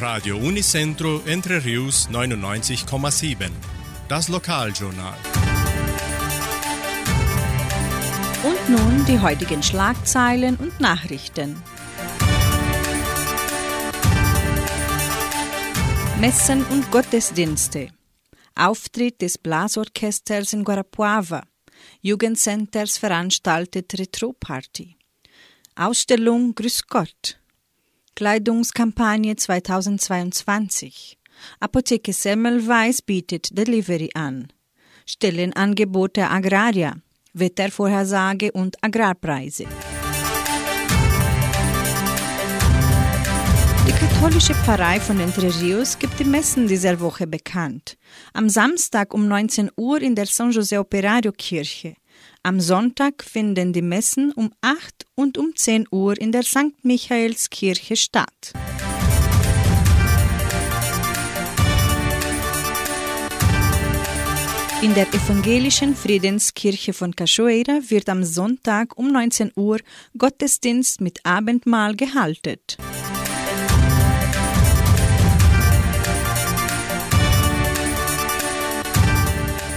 Radio Unicentro Entre Rius 99,7. Das Lokaljournal. Und nun die heutigen Schlagzeilen und Nachrichten. Messen und Gottesdienste. Auftritt des Blasorchesters in Guarapuava. Jugendcenters veranstaltet Retro-Party. Ausstellung Grüß Gott. Kleidungskampagne 2022. Apotheke Semmelweis bietet Delivery an. Stellenangebote Agraria. Wettervorhersage und Agrarpreise. Die katholische Pfarrei von Entre Rios gibt die Messen dieser Woche bekannt. Am Samstag um 19 Uhr in der San José Operario Kirche. Am Sonntag finden die Messen um 8 und um 10 Uhr in der St. Michaelskirche statt. In der evangelischen Friedenskirche von Cachoeira wird am Sonntag um 19 Uhr Gottesdienst mit Abendmahl gehalten.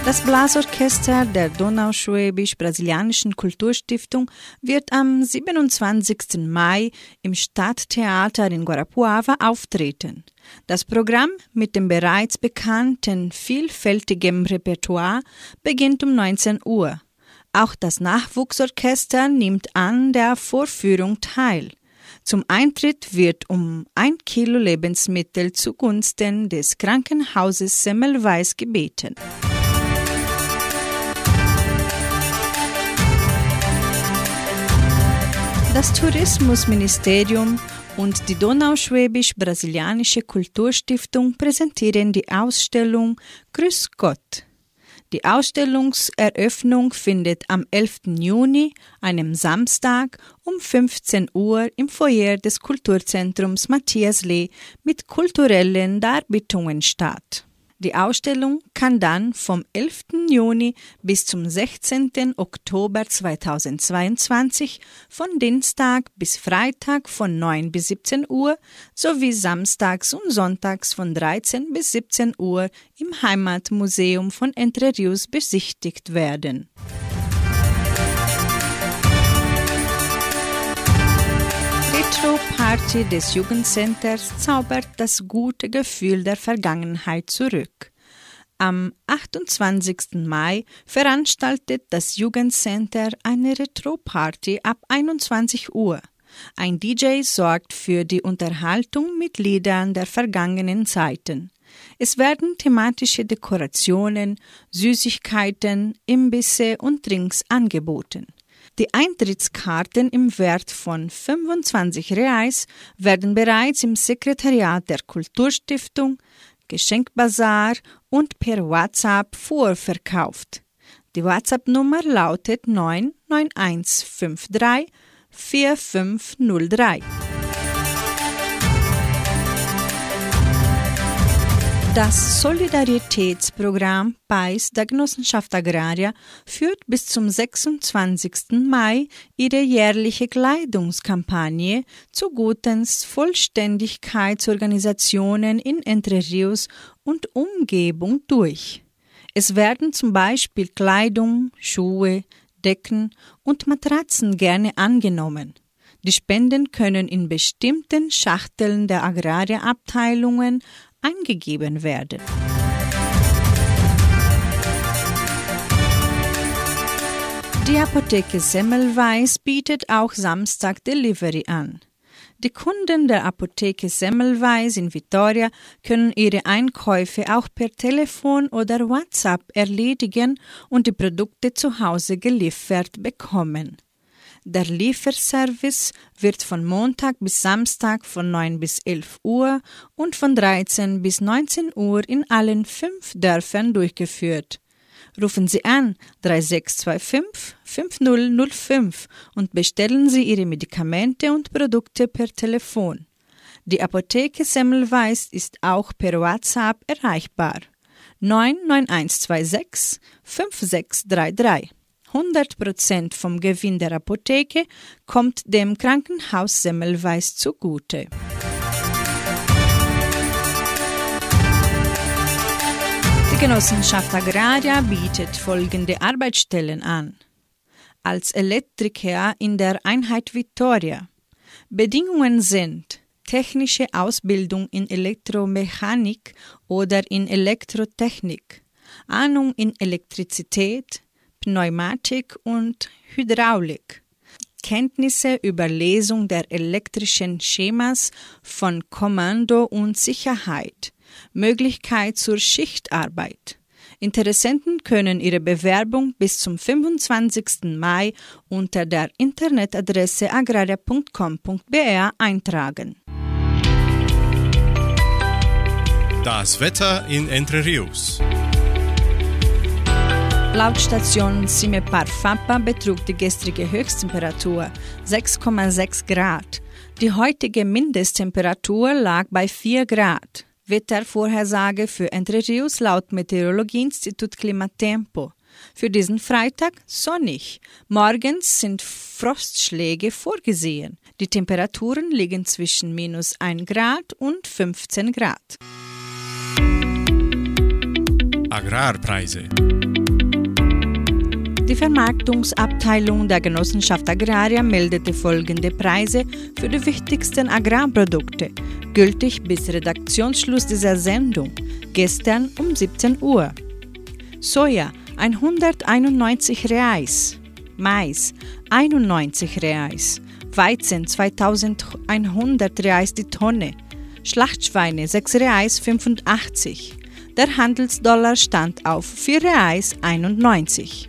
Das Blasorchester der Donauschwäbisch-Brasilianischen Kulturstiftung wird am 27. Mai im Stadttheater in Guarapuava auftreten. Das Programm mit dem bereits bekannten vielfältigen Repertoire beginnt um 19 Uhr. Auch das Nachwuchsorchester nimmt an der Vorführung teil. Zum Eintritt wird um ein Kilo Lebensmittel zugunsten des Krankenhauses Semmelweis gebeten. Das Tourismusministerium und die Donauschwäbisch-Brasilianische Kulturstiftung präsentieren die Ausstellung Grüß Gott. Die Ausstellungseröffnung findet am 11. Juni, einem Samstag, um 15 Uhr im Foyer des Kulturzentrums Matthias Lee mit kulturellen Darbietungen statt. Die Ausstellung kann dann vom 11. Juni bis zum 16. Oktober 2022 von Dienstag bis Freitag von 9 bis 17 Uhr sowie samstags und sonntags von 13 bis 17 Uhr im Heimatmuseum von Entre Rios besichtigt werden. Retro-Party des Jugendcenters zaubert das gute Gefühl der Vergangenheit zurück. Am 28. Mai veranstaltet das Jugendcenter eine Retro-Party ab 21 Uhr. Ein DJ sorgt für die Unterhaltung mit Liedern der vergangenen Zeiten. Es werden thematische Dekorationen, Süßigkeiten, Imbisse und Drinks angeboten. Die Eintrittskarten im Wert von 25 Reais werden bereits im Sekretariat der Kulturstiftung, Geschenkbazar und per WhatsApp vorverkauft. Die WhatsApp-Nummer lautet 99153 4503. Das Solidaritätsprogramm PAIS der Genossenschaft Agraria führt bis zum 26. Mai ihre jährliche Kleidungskampagne zugutens Vollständigkeitsorganisationen in Entre Rios und Umgebung durch. Es werden zum Beispiel Kleidung, Schuhe, Decken und Matratzen gerne angenommen. Die Spenden können in bestimmten Schachteln der Agrarierabteilungen eingegeben werden. Die Apotheke Semmelweis bietet auch Samstag Delivery an. Die Kunden der Apotheke Semmelweis in Vitoria können ihre Einkäufe auch per Telefon oder WhatsApp erledigen und die Produkte zu Hause geliefert bekommen. Der Lieferservice wird von Montag bis Samstag von 9 bis 11 Uhr und von 13 bis 19 Uhr in allen fünf Dörfern durchgeführt. Rufen Sie an 3625 5005 und bestellen Sie Ihre Medikamente und Produkte per Telefon. Die Apotheke Semmelweis ist auch per WhatsApp erreichbar. 99126 5633 100% vom Gewinn der Apotheke kommt dem Krankenhaus Semmelweis zugute. Die Genossenschaft Agraria bietet folgende Arbeitsstellen an. Als Elektriker in der Einheit Vittoria. Bedingungen sind technische Ausbildung in Elektromechanik oder in Elektrotechnik, Ahnung in Elektrizität, Pneumatik und Hydraulik, Kenntnisse über Lesung der elektrischen Schemas von Kommando und Sicherheit, Möglichkeit zur Schichtarbeit. Interessenten können ihre Bewerbung bis zum 25. Mai unter der Internetadresse agraria.com.br eintragen. Das Wetter in Entre Rios. Laut Station Cimepar Fapa betrug die gestrige Höchsttemperatur 6,6 Grad. Die heutige Mindesttemperatur lag bei 4 Grad. Wettervorhersage für Entre Rios laut Meteorologieinstitut Klimatempo. Für diesen Freitag sonnig. Morgens sind Frostschläge vorgesehen. Die Temperaturen liegen zwischen minus 1 Grad und 15 Grad. Agrarpreise. Die Vermarktungsabteilung der Genossenschaft Agraria meldete folgende Preise für die wichtigsten Agrarprodukte, gültig bis Redaktionsschluss dieser Sendung, gestern um 17 Uhr. Soja 191 Reais, Mais 91 Reais, Weizen 2100 Reais die Tonne, Schlachtschweine 6 Reais 85. Der Handelsdollar stand auf 4 Reais 91.